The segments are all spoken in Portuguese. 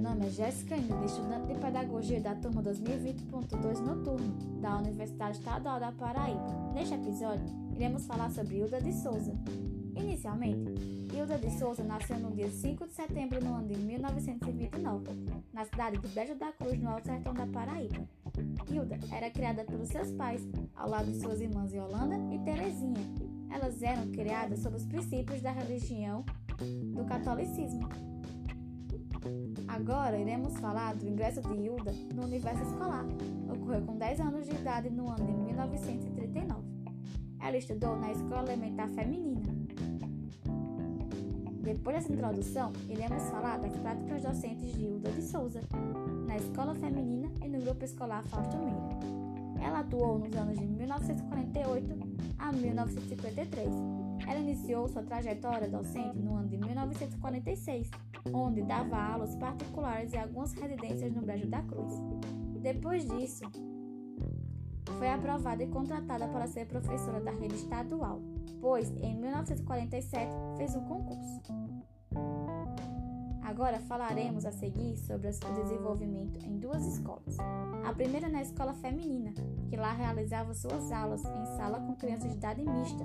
nome é Jéssica Ingrid, estudante de Pedagogia da turma 2020.2 noturno da Universidade Estadual da Paraíba. Neste episódio, iremos falar sobre Hilda de Souza. Inicialmente, Hilda de Souza nasceu no dia 5 de setembro no ano de 1929, na cidade de Brejo da Cruz, no Alto Sertão da Paraíba. Hilda era criada pelos seus pais, ao lado de suas irmãs Yolanda e Terezinha. Elas eram criadas sob os princípios da religião do catolicismo. Agora iremos falar do ingresso de Hilda no universo escolar. Ocorreu com 10 anos de idade no ano de 1939. Ela estudou na Escola Elementar Feminina. Depois dessa introdução, iremos falar das práticas docentes de Hilda de Souza, na Escola Feminina e no Grupo Escolar Fausto Meira. Ela atuou nos anos de 1948 a 1953 ela iniciou sua trajetória docente no ano de 1946, onde dava aulas particulares em algumas residências no Brejo da Cruz. Depois disso, foi aprovada e contratada para ser professora da rede estadual, pois em 1947 fez um concurso. Agora falaremos a seguir sobre o desenvolvimento em duas escolas. A primeira na escola feminina, que lá realizava suas aulas em sala com crianças de idade mista,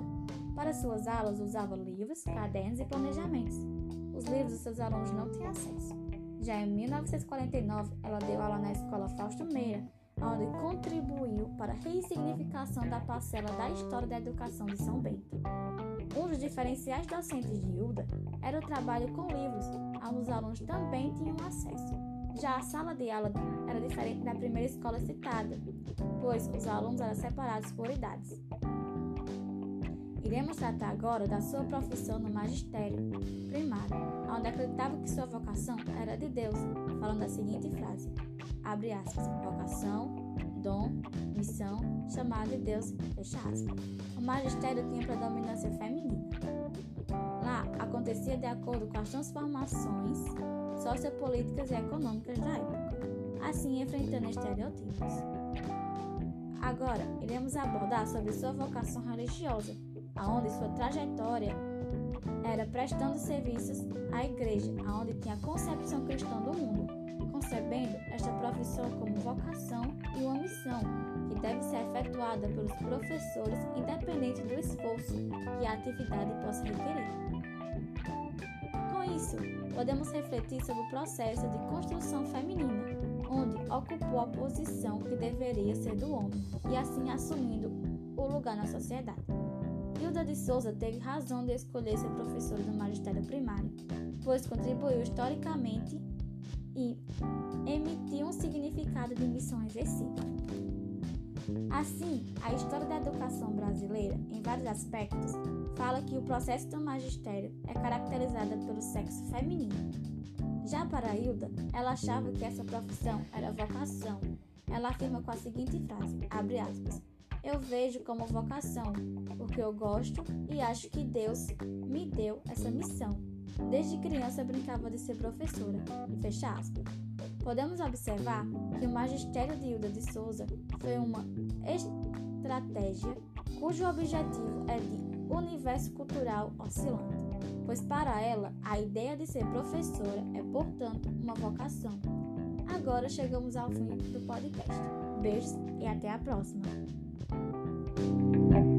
para suas aulas, usava livros, cadernos e planejamentos. Os livros dos seus alunos não tinham acesso. Já em 1949, ela deu aula na escola Fausto Meira, onde contribuiu para a ressignificação da parcela da história da educação de São Bento. Um dos diferenciais docentes de Hilda era o trabalho com livros, onde os alunos também tinham acesso. Já a sala de aula era diferente da primeira escola citada, pois os alunos eram separados por idades. Iremos tratar agora da sua profissão no magistério primário, onde acreditava que sua vocação era de Deus, falando a seguinte frase: abre aspas, vocação, dom, missão, chamado de Deus, fecha aspas. O magistério tinha predominância feminina. Lá acontecia de acordo com as transformações sociopolíticas e econômicas da época, assim enfrentando estereotipos. Agora, iremos abordar sobre sua vocação religiosa, aonde sua trajetória era prestando serviços à igreja, aonde tinha a concepção cristã do mundo, concebendo esta profissão como vocação e uma missão que deve ser efetuada pelos professores independente do esforço que a atividade possa requerer. Com isso, podemos refletir sobre o processo de construção feminina, onde ocupou a posição que deveria ser do homem e assim assumindo o lugar na sociedade. Hilda de Souza teve razão de escolher ser professora do magistério primário, pois contribuiu historicamente e emitiu um significado de missão exercida. Assim, a história da educação brasileira, em vários aspectos, fala que o processo do magistério é caracterizado pelo sexo feminino. Já para Hilda, ela achava que essa profissão era vocação. Ela afirma com a seguinte frase, abre aspas, eu vejo como vocação, porque eu gosto e acho que Deus me deu essa missão. Desde criança brincava de ser professora. Fecha aspas. Podemos observar que o magistério de Hilda de Souza foi uma estratégia cujo objetivo é de universo cultural oscilante, pois para ela a ideia de ser professora é, portanto, uma vocação. Agora chegamos ao fim do podcast. Beijos e até a próxima! Thank you.